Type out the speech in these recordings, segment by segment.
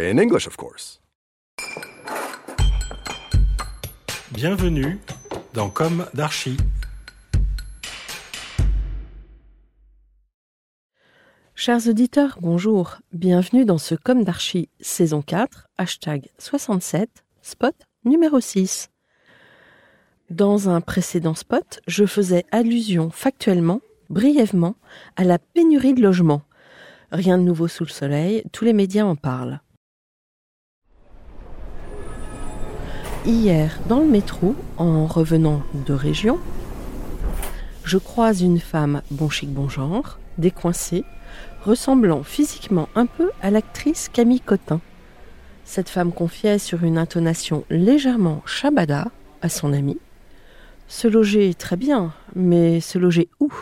In English, of course. Bienvenue dans Comme d'Archi. Chers auditeurs, bonjour. Bienvenue dans ce Com d'Archi saison 4, hashtag 67, spot numéro 6. Dans un précédent spot, je faisais allusion factuellement, brièvement, à la pénurie de logements. Rien de nouveau sous le soleil, tous les médias en parlent. Hier, dans le métro, en revenant de région, je croise une femme bon chic bon genre, décoincée, ressemblant physiquement un peu à l'actrice Camille Cotin. Cette femme confiait sur une intonation légèrement chabada à son ami Se loger très bien, mais se loger où?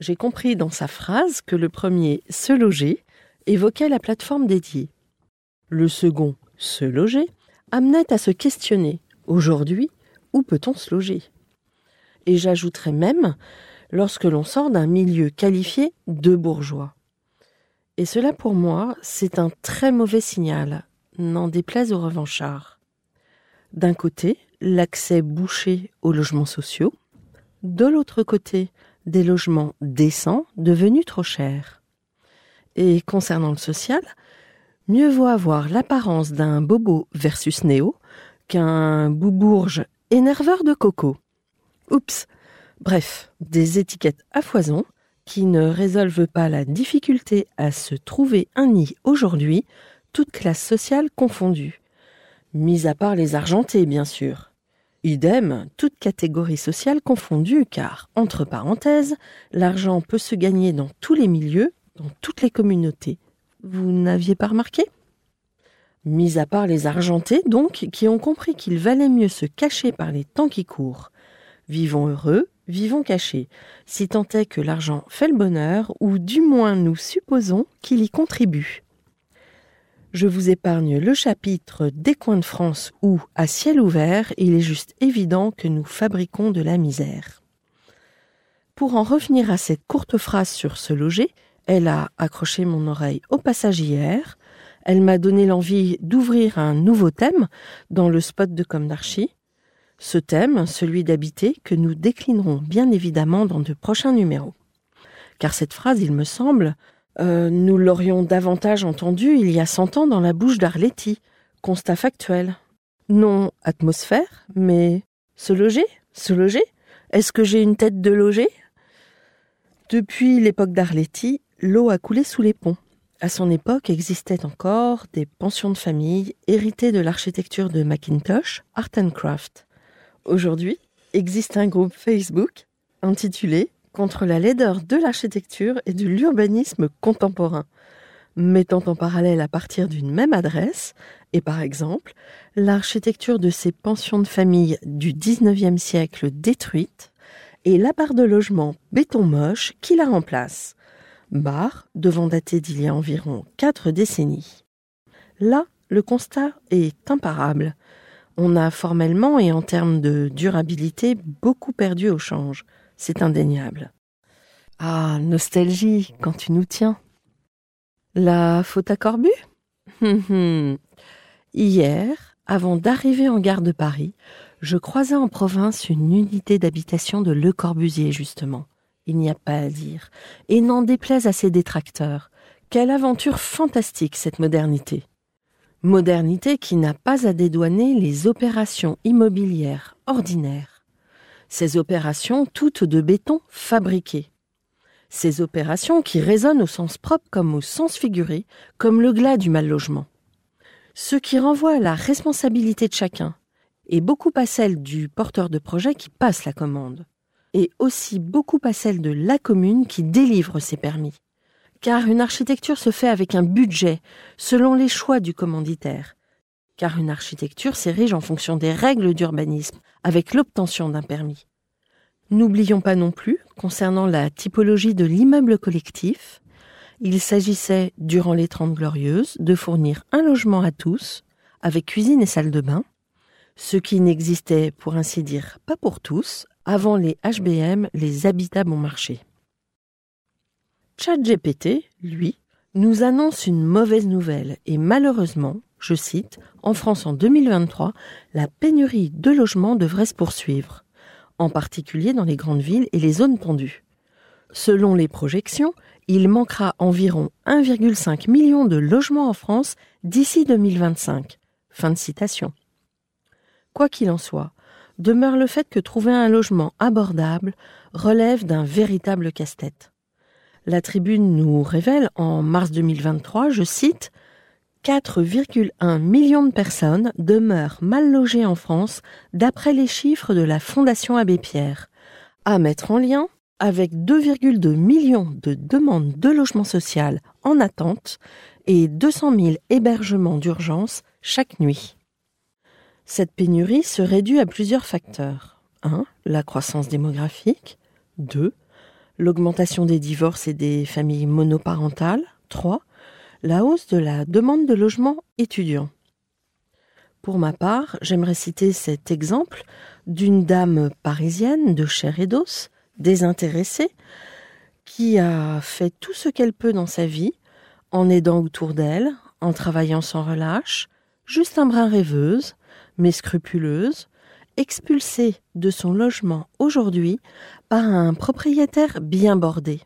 J'ai compris dans sa phrase que le premier se loger évoquait la plateforme dédiée. Le second se loger amenait à se questionner aujourd'hui, où peut-on se loger? Et j'ajouterais même lorsque l'on sort d'un milieu qualifié de bourgeois. Et cela pour moi, c'est un très mauvais signal, n'en déplaise aux revanchards. D'un côté, l'accès bouché aux logements sociaux, de l'autre côté, des logements décents devenus trop chers. Et concernant le social, mieux vaut avoir l'apparence d'un bobo versus néo qu'un boubourge énerveur de coco. Oups, Bref, des étiquettes à foison qui ne résolvent pas la difficulté à se trouver un nid aujourd'hui, toute classe sociale confondue. Mis à part les argentés, bien sûr. Idem, toute catégorie sociale confondue, car, entre parenthèses, l'argent peut se gagner dans tous les milieux, dans toutes les communautés. Vous n'aviez pas remarqué? Mis à part les argentés, donc, qui ont compris qu'il valait mieux se cacher par les temps qui courent. Vivons heureux, vivons cachés, si tant est que l'argent fait le bonheur, ou du moins nous supposons qu'il y contribue. Je vous épargne le chapitre des coins de France où, à ciel ouvert, il est juste évident que nous fabriquons de la misère. Pour en revenir à cette courte phrase sur se loger, elle a accroché mon oreille au passage hier, elle m'a donné l'envie d'ouvrir un nouveau thème dans le spot de Comme d'Archi, ce thème, celui d'habiter, que nous déclinerons bien évidemment dans de prochains numéros. Car cette phrase, il me semble, euh, nous l'aurions davantage entendue il y a cent ans dans la bouche d'Arletty, constat factuel. Non atmosphère, mais se loger Se loger. Est-ce que j'ai une tête de loger? Depuis l'époque d'Arletty, l'eau a coulé sous les ponts. À son époque existaient encore des pensions de famille héritées de l'architecture de Macintosh, Art and Craft. Aujourd'hui, existe un groupe Facebook intitulé Contre la laideur de l'architecture et de l'urbanisme contemporain, mettant en parallèle à partir d'une même adresse, et par exemple, l'architecture de ces pensions de famille du XIXe siècle détruite et la barre de logement béton moche qui la remplace. Barre devant dater d'il y a environ quatre décennies. Là, le constat est imparable on a formellement et en termes de durabilité beaucoup perdu au change. C'est indéniable. Ah, nostalgie, quand tu nous tiens. La faute à Corbu? Hier, avant d'arriver en gare de Paris, je croisais en province une unité d'habitation de Le Corbusier, justement. Il n'y a pas à dire. Et n'en déplaise à ses détracteurs. Quelle aventure fantastique cette modernité. Modernité qui n'a pas à dédouaner les opérations immobilières ordinaires. Ces opérations toutes de béton fabriqué. Ces opérations qui résonnent au sens propre comme au sens figuré, comme le glas du mal logement. Ce qui renvoie à la responsabilité de chacun, et beaucoup à celle du porteur de projet qui passe la commande, et aussi beaucoup à celle de la commune qui délivre ses permis. Car une architecture se fait avec un budget, selon les choix du commanditaire. Car une architecture s'érige en fonction des règles d'urbanisme, avec l'obtention d'un permis. N'oublions pas non plus, concernant la typologie de l'immeuble collectif, il s'agissait, durant les Trente Glorieuses, de fournir un logement à tous, avec cuisine et salle de bain, ce qui n'existait, pour ainsi dire, pas pour tous, avant les HBM, les habitats bon marché. ChatGPT, lui, nous annonce une mauvaise nouvelle et malheureusement, je cite, en France en 2023, la pénurie de logements devrait se poursuivre, en particulier dans les grandes villes et les zones tendues. Selon les projections, il manquera environ 1,5 million de logements en France d'ici 2025. Fin de citation. Quoi qu'il en soit, demeure le fait que trouver un logement abordable relève d'un véritable casse-tête. La tribune nous révèle en mars 2023, je cite, 4,1 millions de personnes demeurent mal logées en France d'après les chiffres de la Fondation Abbé Pierre, à mettre en lien avec 2,2 millions de demandes de logement social en attente et 200 000 hébergements d'urgence chaque nuit. Cette pénurie serait due à plusieurs facteurs. 1. La croissance démographique. 2. L'augmentation des divorces et des familles monoparentales. 3. La hausse de la demande de logement étudiant. Pour ma part, j'aimerais citer cet exemple d'une dame parisienne de chair et d'os, désintéressée, qui a fait tout ce qu'elle peut dans sa vie, en aidant autour d'elle, en travaillant sans relâche, juste un brin rêveuse, mais scrupuleuse, expulsée de son logement aujourd'hui par un propriétaire bien bordé.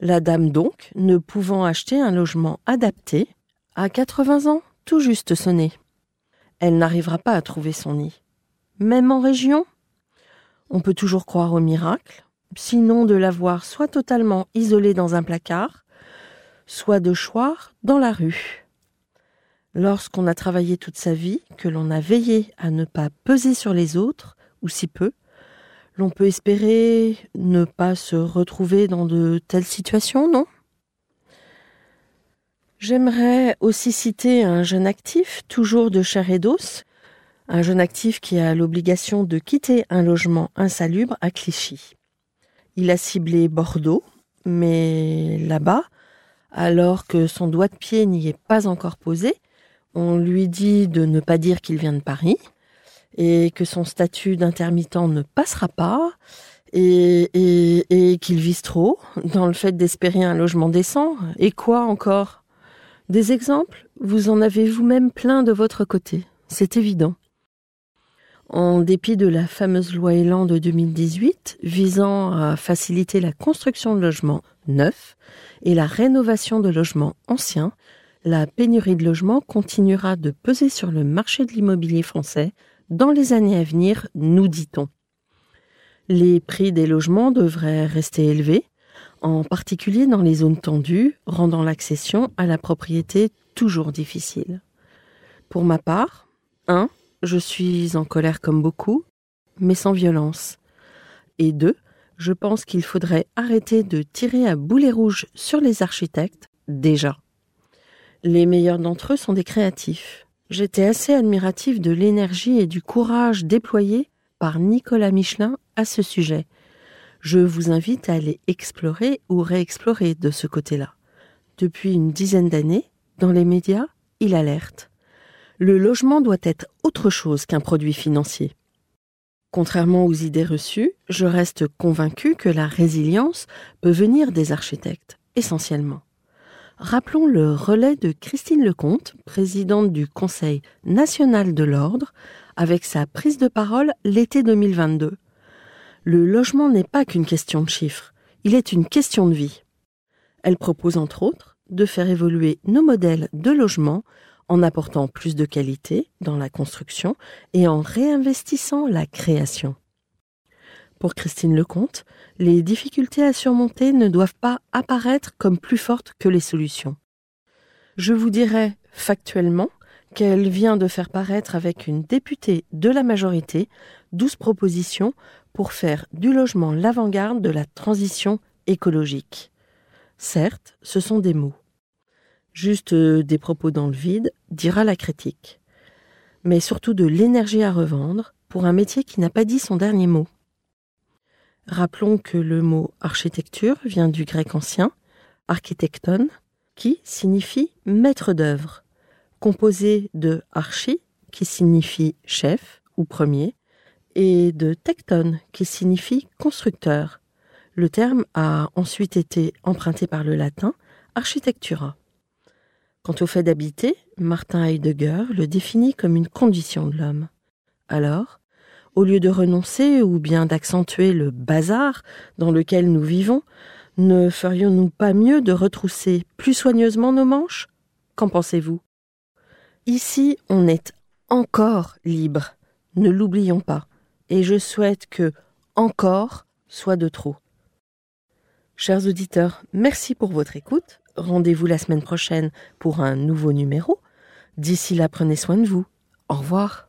La dame donc, ne pouvant acheter un logement adapté, à 80 ans, tout juste sonné. Elle n'arrivera pas à trouver son nid. Même en région? On peut toujours croire au miracle, sinon de l'avoir soit totalement isolée dans un placard, soit de choir dans la rue. Lorsqu'on a travaillé toute sa vie, que l'on a veillé à ne pas peser sur les autres, ou si peu, l'on peut espérer ne pas se retrouver dans de telles situations, non? J'aimerais aussi citer un jeune actif, toujours de chair et d'os, un jeune actif qui a l'obligation de quitter un logement insalubre à Clichy. Il a ciblé Bordeaux, mais là-bas, alors que son doigt de pied n'y est pas encore posé, on lui dit de ne pas dire qu'il vient de Paris et que son statut d'intermittent ne passera pas et, qu'il vise trop dans le fait d'espérer un logement décent. Et quoi encore? Des exemples? Vous en avez vous-même plein de votre côté, c'est évident. En dépit de la fameuse loi Elan de 2018 visant à faciliter la construction de logements neufs et la rénovation de logements anciens, la pénurie de logements continuera de peser sur le marché de l'immobilier français dans les années à venir, nous dit-on. Les prix des logements devraient rester élevés, en particulier dans les zones tendues, rendant l'accession à la propriété toujours difficile. Pour ma part, 1. Je suis en colère comme beaucoup, mais sans violence. Et 2. Je pense qu'il faudrait arrêter de tirer à boulet rouge sur les architectes, déjà. Les meilleurs d'entre eux sont des créatifs. J'étais assez admiratif de l'énergie et du courage déployés par Nicolas Michelin à ce sujet. Je vous invite à aller explorer ou réexplorer de ce côté-là. Depuis une dizaine d'années, dans les médias, il alerte. Le logement doit être autre chose qu'un produit financier. Contrairement aux idées reçues, je reste convaincu que la résilience peut venir des architectes, essentiellement. Rappelons le relais de Christine Lecomte, présidente du Conseil national de l'ordre, avec sa prise de parole l'été 2022. Le logement n'est pas qu'une question de chiffres, il est une question de vie. Elle propose entre autres de faire évoluer nos modèles de logement en apportant plus de qualité dans la construction et en réinvestissant la création. Pour Christine Lecomte, les difficultés à surmonter ne doivent pas apparaître comme plus fortes que les solutions. Je vous dirais factuellement qu'elle vient de faire paraître avec une députée de la majorité 12 propositions pour faire du logement l'avant-garde de la transition écologique. Certes, ce sont des mots. Juste euh, des propos dans le vide, dira la critique. Mais surtout de l'énergie à revendre pour un métier qui n'a pas dit son dernier mot. Rappelons que le mot architecture vient du grec ancien, architecton, qui signifie maître d'œuvre, composé de archi, qui signifie chef ou premier, et de tecton, qui signifie constructeur. Le terme a ensuite été emprunté par le latin architectura. Quant au fait d'habiter, Martin Heidegger le définit comme une condition de l'homme. Alors, au lieu de renoncer ou bien d'accentuer le bazar dans lequel nous vivons, ne ferions-nous pas mieux de retrousser plus soigneusement nos manches? Qu'en pensez-vous? Ici, on est encore libre, ne l'oublions pas, et je souhaite que encore soit de trop. Chers auditeurs, merci pour votre écoute. Rendez-vous la semaine prochaine pour un nouveau numéro. D'ici là, prenez soin de vous. Au revoir.